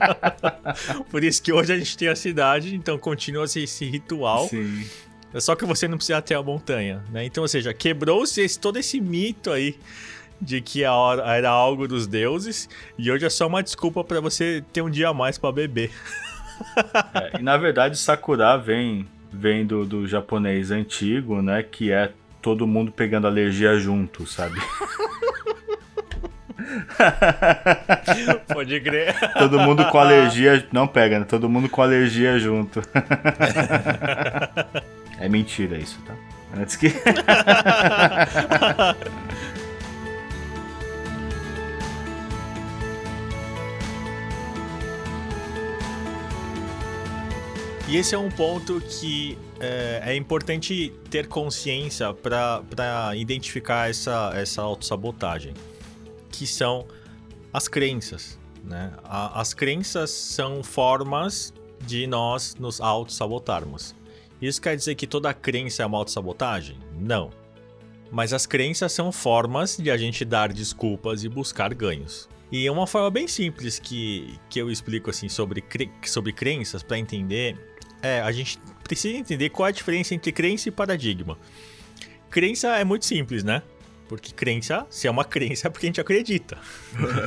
Por isso que hoje a gente tem a cidade, então continua esse, esse ritual. Sim. É só que você não precisa ter a montanha, né? Então, ou seja, quebrou-se todo esse mito aí de que era algo dos deuses e hoje é só uma desculpa para você ter um dia a mais para beber. É, e na verdade Sakura vem vem do, do japonês antigo, né, que é todo mundo pegando alergia junto, sabe? Pode crer. Todo mundo com alergia. Não pega, né? Todo mundo com alergia junto. é mentira isso, tá? Antes que. E esse é um ponto que é, é importante ter consciência para identificar essa, essa autossabotagem, que são as crenças. Né? A, as crenças são formas de nós nos autossabotarmos. Isso quer dizer que toda crença é uma autossabotagem? Não. Mas as crenças são formas de a gente dar desculpas e buscar ganhos. E uma forma bem simples que, que eu explico assim sobre, sobre crenças para entender é a gente precisa entender qual é a diferença entre crença e paradigma. Crença é muito simples, né? Porque crença, se é uma crença, é porque a gente acredita.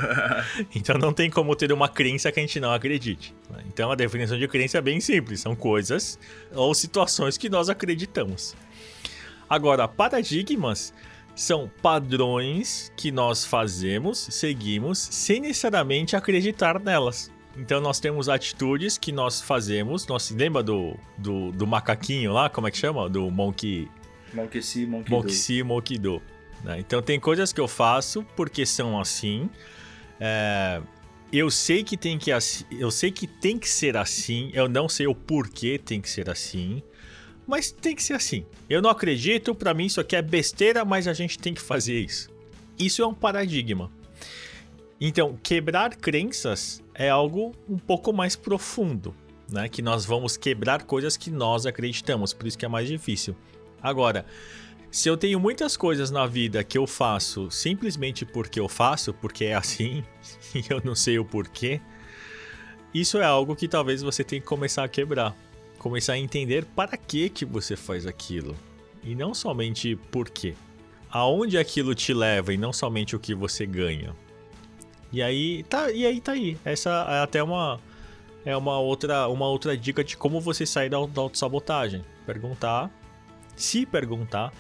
então não tem como ter uma crença que a gente não acredite. Então a definição de crença é bem simples: são coisas ou situações que nós acreditamos. Agora, paradigmas são padrões que nós fazemos, seguimos, sem necessariamente acreditar nelas. Então nós temos atitudes que nós fazemos. Nós lembra do, do, do macaquinho lá, como é que chama? Do monkey. Monkey see, monkey, monkey do. See, monkey do. Né? Então tem coisas que eu faço porque são assim. É, eu sei que tem que eu sei que tem que ser assim. Eu não sei o porquê tem que ser assim. Mas tem que ser assim. Eu não acredito, para mim isso aqui é besteira, mas a gente tem que fazer isso. Isso é um paradigma. Então, quebrar crenças é algo um pouco mais profundo, né? Que nós vamos quebrar coisas que nós acreditamos, por isso que é mais difícil. Agora, se eu tenho muitas coisas na vida que eu faço simplesmente porque eu faço, porque é assim, e eu não sei o porquê, isso é algo que talvez você tenha que começar a quebrar. Começar a entender para que, que você faz aquilo. E não somente por quê. Aonde aquilo te leva e não somente o que você ganha. E aí tá, e aí tá aí. Essa é até uma é uma outra uma outra dica de como você sair da, da autossabotagem. Perguntar, se perguntar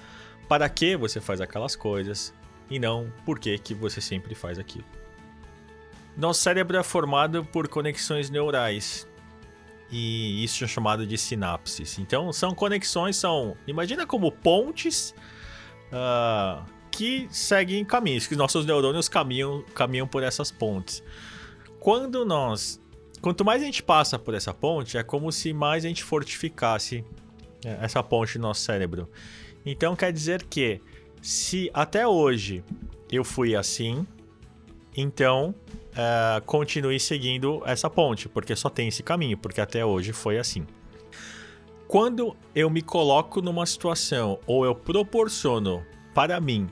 para que você faz aquelas coisas e não por que, que você sempre faz aquilo. Nosso cérebro é formado por conexões neurais e isso é chamado de sinapses. Então são conexões, são imagina como pontes uh, que seguem caminhos, que nossos neurônios caminham, caminham por essas pontes. Quando nós, quanto mais a gente passa por essa ponte, é como se mais a gente fortificasse é, essa ponte no nosso cérebro. Então quer dizer que se até hoje eu fui assim, então uh, continue seguindo essa ponte, porque só tem esse caminho, porque até hoje foi assim. Quando eu me coloco numa situação ou eu proporciono para mim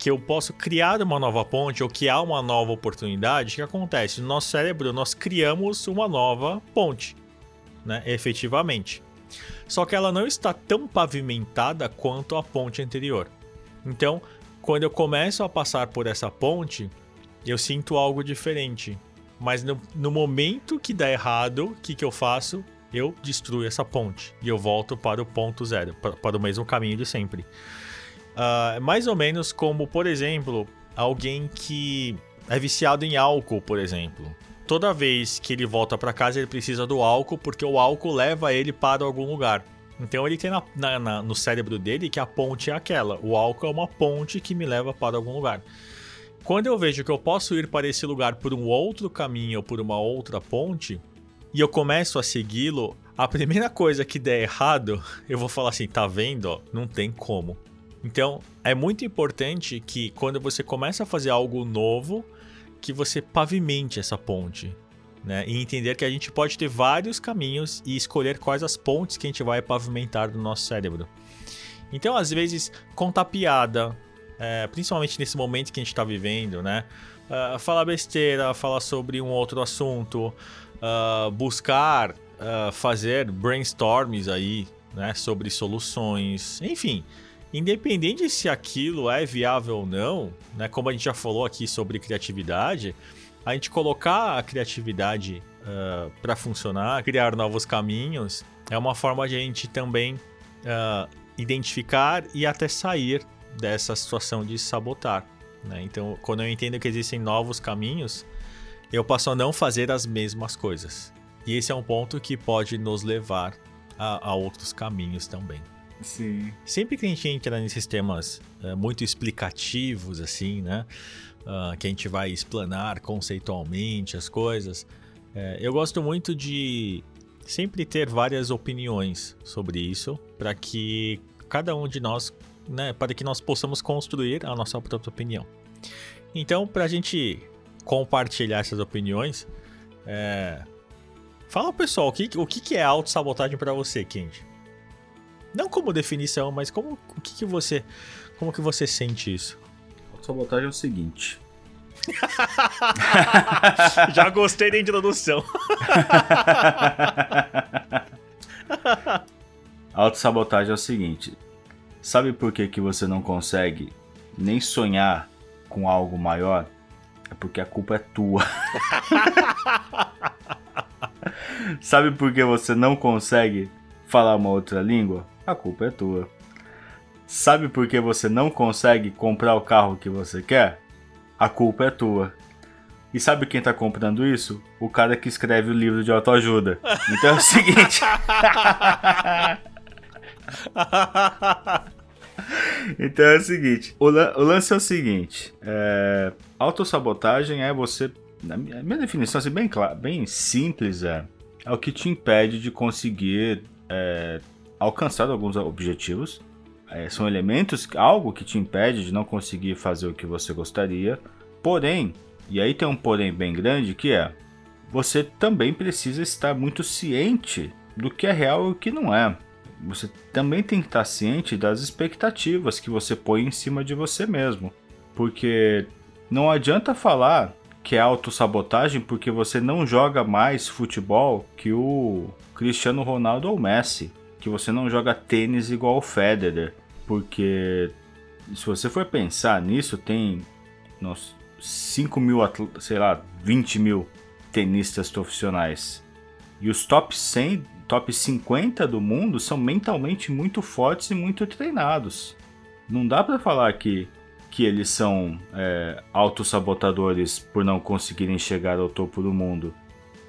que eu posso criar uma nova ponte ou que há uma nova oportunidade, o que acontece? No nosso cérebro, nós criamos uma nova ponte, né? efetivamente só que ela não está tão pavimentada quanto a ponte anterior. Então, quando eu começo a passar por essa ponte, eu sinto algo diferente. Mas no, no momento que dá errado, o que, que eu faço? Eu destruo essa ponte e eu volto para o ponto zero, para, para o mesmo caminho de sempre. Uh, mais ou menos como, por exemplo, alguém que é viciado em álcool, por exemplo toda vez que ele volta para casa, ele precisa do álcool, porque o álcool leva ele para algum lugar. Então ele tem na, na, na, no cérebro dele que a ponte é aquela. O álcool é uma ponte que me leva para algum lugar. Quando eu vejo que eu posso ir para esse lugar por um outro caminho ou por uma outra ponte, e eu começo a segui-lo, a primeira coisa que der errado, eu vou falar assim: tá vendo? Ó, não tem como. Então é muito importante que quando você começa a fazer algo novo, que você pavimente essa ponte. Né? E entender que a gente pode ter vários caminhos e escolher quais as pontes que a gente vai pavimentar no nosso cérebro. Então, às vezes, contar piada, é, principalmente nesse momento que a gente está vivendo, né? Uh, falar besteira, falar sobre um outro assunto, uh, buscar uh, fazer brainstorms aí, né? Sobre soluções, enfim independente se aquilo é viável ou não, né? Como a gente já falou aqui sobre criatividade, a gente colocar a criatividade uh, ah, para funcionar, criar novos caminhos, é uma forma de a gente também uh, identificar e até sair dessa situação de sabotar. Né? Então, quando eu entendo que existem novos caminhos, eu passo a não fazer as mesmas coisas. E esse é um ponto que pode nos levar a, a outros caminhos também. Sim. Sempre que a gente entra nesses temas uh, muito explicativos, assim, né? Uh, que a gente vai explanar conceitualmente as coisas, uh, eu gosto muito de sempre ter várias opiniões sobre isso, para que cada um de nós, né, para que nós possamos construir a nossa própria opinião. Então, para a gente compartilhar essas opiniões, é... fala pessoal, o que, o que é autossabotagem para você, Kendi? Não como definição, mas como o que, que você. Como que você sente isso? Autossabotagem é o seguinte. Já gostei da introdução. Autossabotagem é o seguinte. Sabe por que, que você não consegue nem sonhar com algo maior? É porque a culpa é tua. Sabe por que você não consegue falar uma outra língua? A culpa é tua. Sabe por que você não consegue comprar o carro que você quer? A culpa é tua. E sabe quem tá comprando isso? O cara que escreve o livro de autoajuda. Então é o seguinte. então é o seguinte: o, lan o lance é o seguinte: é, autossabotagem é você. Na minha definição, assim, bem, clara, bem simples, é, é o que te impede de conseguir é, alcançar alguns objetivos. É, são elementos, algo que te impede de não conseguir fazer o que você gostaria. Porém, e aí tem um porém bem grande que é: você também precisa estar muito ciente do que é real e o que não é você também tem que estar ciente das expectativas que você põe em cima de você mesmo. Porque não adianta falar que é autossabotagem porque você não joga mais futebol que o Cristiano Ronaldo ou Messi. Que você não joga tênis igual o Federer. Porque se você for pensar nisso, tem nos 5 mil, sei lá, 20 mil tenistas profissionais. E os top 100 top 50 do mundo são mentalmente muito fortes e muito treinados. Não dá para falar que, que eles são é, autossabotadores por não conseguirem chegar ao topo do mundo.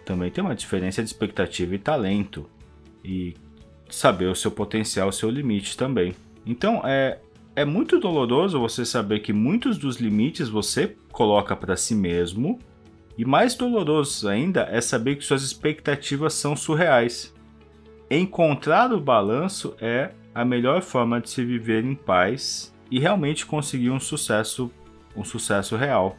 Também tem uma diferença de expectativa e talento. E saber o seu potencial, o seu limite também. Então é, é muito doloroso você saber que muitos dos limites você coloca para si mesmo. E mais doloroso ainda é saber que suas expectativas são surreais. Encontrar o balanço é a melhor forma de se viver em paz e realmente conseguir um sucesso, um sucesso real.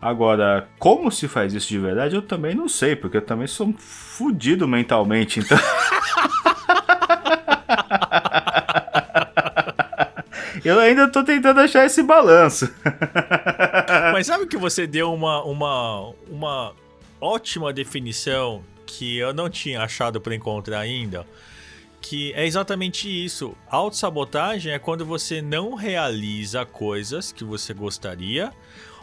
Agora, como se faz isso de verdade, eu também não sei, porque eu também sou fudido mentalmente, então. eu ainda tô tentando achar esse balanço. Mas sabe que você deu uma, uma, uma ótima definição que eu não tinha achado para encontrar ainda, que é exatamente isso. Autossabotagem é quando você não realiza coisas que você gostaria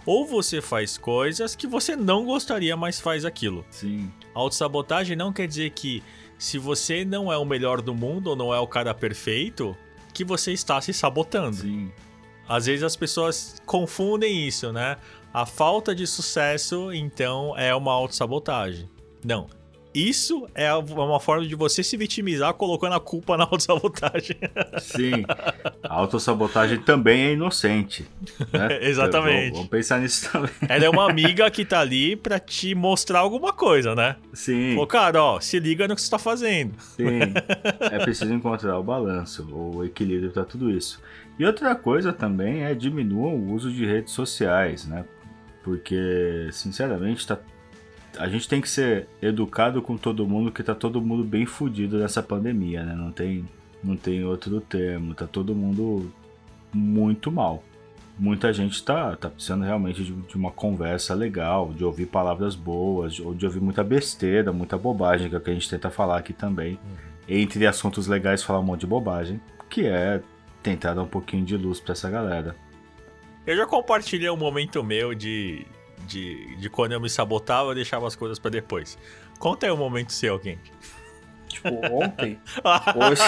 ou você faz coisas que você não gostaria, mas faz aquilo. Sim. Autossabotagem não quer dizer que se você não é o melhor do mundo ou não é o cara perfeito, que você está se sabotando. Sim. Às vezes as pessoas confundem isso, né? A falta de sucesso, então, é uma autossabotagem. Não. Isso é uma forma de você se vitimizar colocando a culpa na autossabotagem. Sim. A autossabotagem também é inocente. Né? Exatamente. Vamos pensar nisso também. Ela é uma amiga que tá ali pra te mostrar alguma coisa, né? Sim. Pô, cara, ó, se liga no que você tá fazendo. Sim. É preciso encontrar o balanço, o equilíbrio para tudo isso. E outra coisa também é diminuir o uso de redes sociais, né? Porque, sinceramente, tá a gente tem que ser educado com todo mundo, que tá todo mundo bem fudido nessa pandemia, né? Não tem, não tem outro termo, tá todo mundo muito mal. Muita gente tá, tá precisando realmente de, de uma conversa legal, de ouvir palavras boas, ou de ouvir muita besteira, muita bobagem, que é o que a gente tenta falar aqui também. Uhum. Entre assuntos legais, falar um monte de bobagem, que é tentar dar um pouquinho de luz para essa galera. Eu já compartilhei um momento meu de, de, de quando eu me sabotava, eu deixava as coisas para depois. Conta aí um momento seu, alguém. Tipo, ontem? Hoje?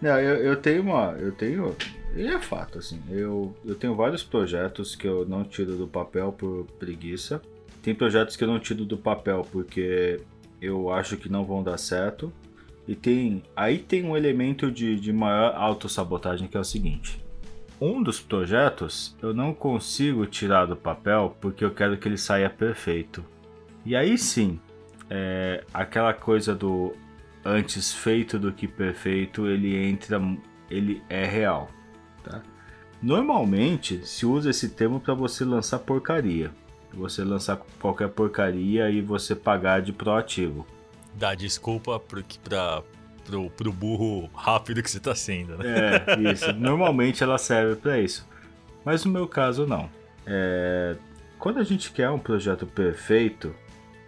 Não, eu, eu tenho uma. Eu tenho. E é fato, assim. Eu, eu tenho vários projetos que eu não tiro do papel por preguiça. Tem projetos que eu não tiro do papel porque eu acho que não vão dar certo. E tem. Aí tem um elemento de, de maior autossabotagem que é o seguinte um dos projetos eu não consigo tirar do papel porque eu quero que ele saia perfeito. E aí sim, é, aquela coisa do antes feito do que perfeito, ele entra, ele é real. Tá? Normalmente se usa esse termo para você lançar porcaria. Você lançar qualquer porcaria e você pagar de proativo. Dá desculpa para pro, pro burro rápido que você tá sendo, né? É, isso. Normalmente ela serve para isso. Mas no meu caso, não. É, quando a gente quer um projeto perfeito,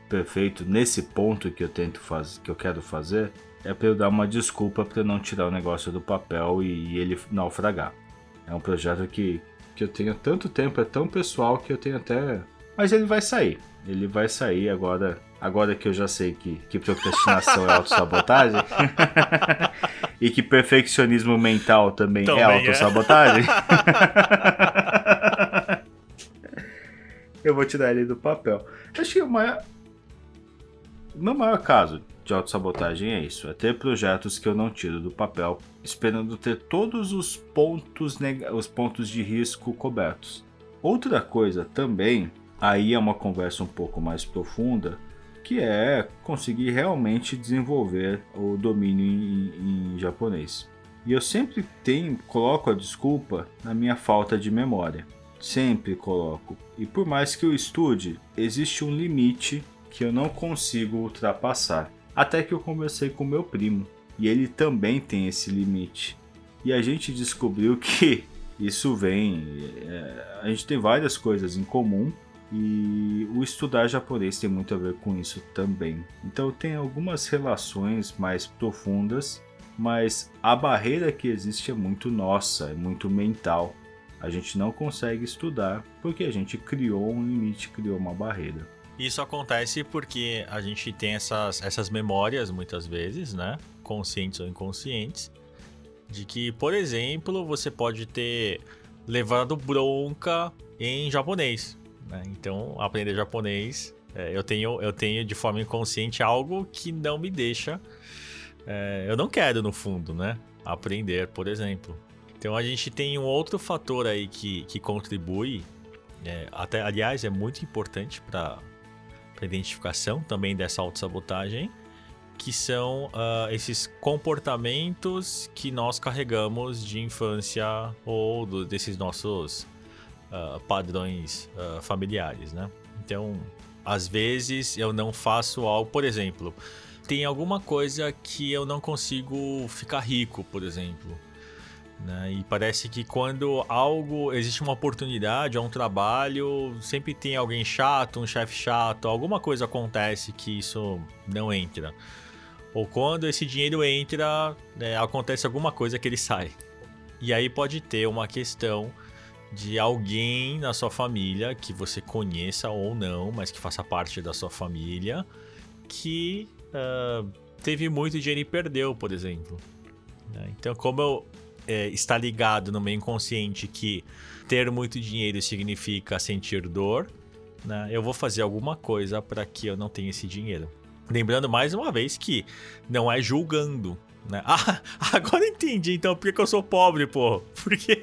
perfeito nesse ponto que eu tento fazer, que eu quero fazer, é para eu dar uma desculpa para não tirar o negócio do papel e ele naufragar. É um projeto que, que eu tenho tanto tempo, é tão pessoal que eu tenho até. Mas ele vai sair. Ele vai sair agora. Agora que eu já sei que, que procrastinação é autossabotagem e que perfeccionismo mental também, é também é autossabotagem, é. eu vou tirar ele do papel. Acho que o maior, meu maior caso de autossabotagem é isso: é ter projetos que eu não tiro do papel, esperando ter todos os pontos, os pontos de risco cobertos. Outra coisa também, aí é uma conversa um pouco mais profunda, que é conseguir realmente desenvolver o domínio em, em japonês. E eu sempre tenho, coloco a desculpa na minha falta de memória. Sempre coloco. E por mais que eu estude, existe um limite que eu não consigo ultrapassar. Até que eu conversei com meu primo e ele também tem esse limite. E a gente descobriu que isso vem. É, a gente tem várias coisas em comum e o estudar japonês tem muito a ver com isso também. Então tem algumas relações mais profundas, mas a barreira que existe é muito nossa, é muito mental. A gente não consegue estudar porque a gente criou um limite, criou uma barreira. Isso acontece porque a gente tem essas, essas memórias, muitas vezes, né? Conscientes ou inconscientes, de que, por exemplo, você pode ter levado bronca em japonês. Né? Então, aprender japonês, é, eu, tenho, eu tenho de forma inconsciente algo que não me deixa. É, eu não quero, no fundo, né? Aprender, por exemplo. Então, a gente tem um outro fator aí que, que contribui. É, até, aliás, é muito importante para a identificação também dessa autossabotagem, que são uh, esses comportamentos que nós carregamos de infância ou do, desses nossos uh, padrões uh, familiares, né? Então, às vezes eu não faço algo, por exemplo, tem alguma coisa que eu não consigo ficar rico, por exemplo. Né? E parece que quando algo existe uma oportunidade, é um trabalho, sempre tem alguém chato, um chefe chato, alguma coisa acontece que isso não entra. Ou quando esse dinheiro entra, né, acontece alguma coisa que ele sai. E aí pode ter uma questão de alguém na sua família que você conheça ou não, mas que faça parte da sua família, que uh, teve muito dinheiro e perdeu, por exemplo. Né? Então, como eu é, está ligado no meu inconsciente que ter muito dinheiro significa sentir dor, né? eu vou fazer alguma coisa para que eu não tenha esse dinheiro. Lembrando mais uma vez que não é julgando. Né? Ah, agora entendi então por que eu sou pobre, pô. Porque.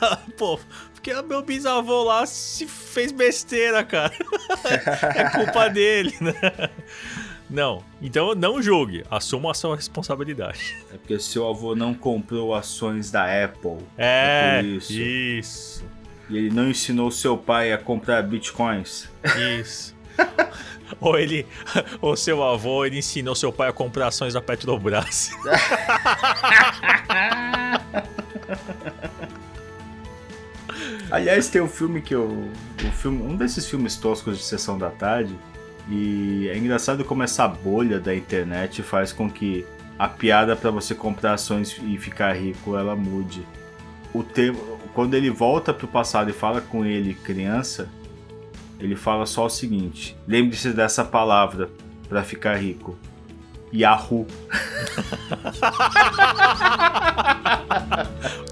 pô, porque meu bisavô lá se fez besteira, cara. é culpa dele, né? Não. Então não julgue, assuma a sua responsabilidade. É porque seu avô não comprou ações da Apple. É, é isso. isso. E ele não ensinou seu pai a comprar bitcoins. Isso. ou ele, ou seu avô, ele ensinou seu pai a comprar ações da Petrobras. Aliás, tem um filme que eu. Um, filme, um desses filmes toscos de sessão da tarde e é engraçado como essa bolha da internet faz com que a piada para você comprar ações e ficar rico ela mude. O tempo, quando ele volta pro passado e fala com ele criança, ele fala só o seguinte: lembre-se dessa palavra para ficar rico. Yahoo.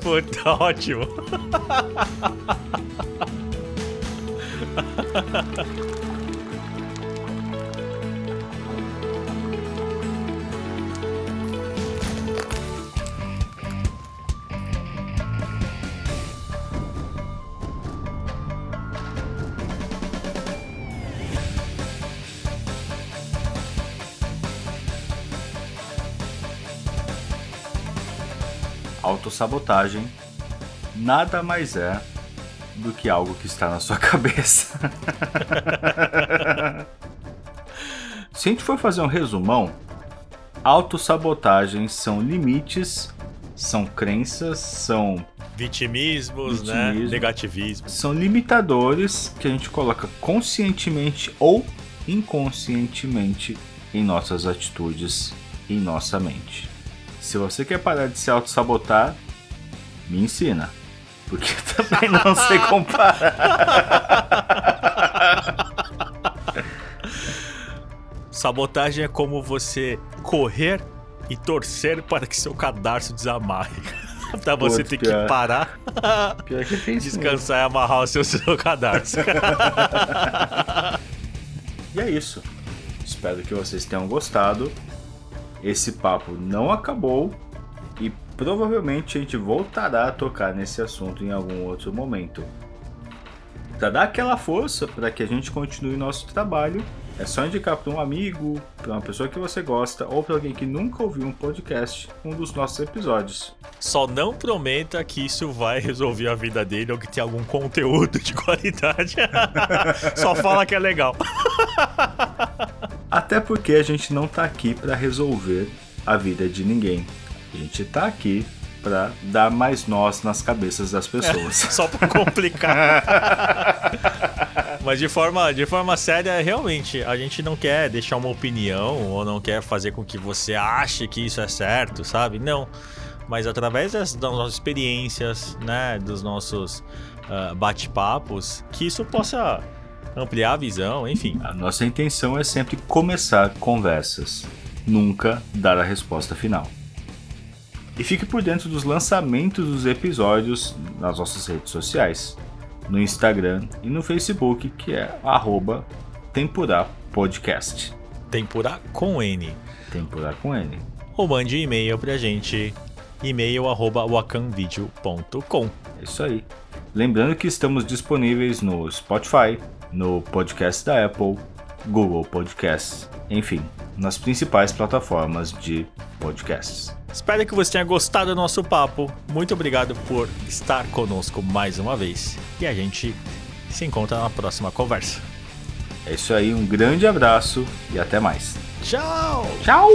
Puta, ótimo. Autossabotagem nada mais é do que algo que está na sua cabeça. Se a gente for fazer um resumão, autossabotagem são limites, são crenças, são Vitimismos, né? Negativismo. são limitadores que a gente coloca conscientemente ou inconscientemente em nossas atitudes, em nossa mente. Se você quer parar de se auto-sabotar, me ensina. Porque também não sei comparar. Sabotagem é como você correr e torcer para que seu cadarço desamarre. pra você Putz, ter pior. que parar, que isso mesmo. descansar e amarrar o seu, seu cadarço. E é isso. Espero que vocês tenham gostado. Esse papo não acabou e provavelmente a gente voltará a tocar nesse assunto em algum outro momento. Para dar aquela força para que a gente continue nosso trabalho, é só indicar para um amigo, para uma pessoa que você gosta ou para alguém que nunca ouviu um podcast, um dos nossos episódios. Só não prometa que isso vai resolver a vida dele ou que tem algum conteúdo de qualidade. Só fala que é legal. Até porque a gente não tá aqui para resolver a vida de ninguém. A gente tá aqui para dar mais nós nas cabeças das pessoas. Só pra complicar. Mas de forma, de forma séria, realmente, a gente não quer deixar uma opinião ou não quer fazer com que você ache que isso é certo, sabe? Não. Mas através das, das nossas experiências, né, dos nossos ah, bate-papos, que isso possa ampliar a visão, enfim. A nossa intenção é sempre começar conversas, nunca dar a resposta final. E fique por dentro dos lançamentos dos episódios nas nossas redes sociais, no Instagram e no Facebook, que é arroba Tempurá Podcast. Tempura com N. Tempurá com N. Ou mande e-mail pra gente, e-mail arroba wakanvideo.com. É isso aí. Lembrando que estamos disponíveis no Spotify, no podcast da Apple, Google Podcasts, enfim, nas principais plataformas de podcasts. Espero que você tenha gostado do nosso papo. Muito obrigado por estar conosco mais uma vez. E a gente se encontra na próxima conversa. É isso aí, um grande abraço e até mais. Tchau! Tchau!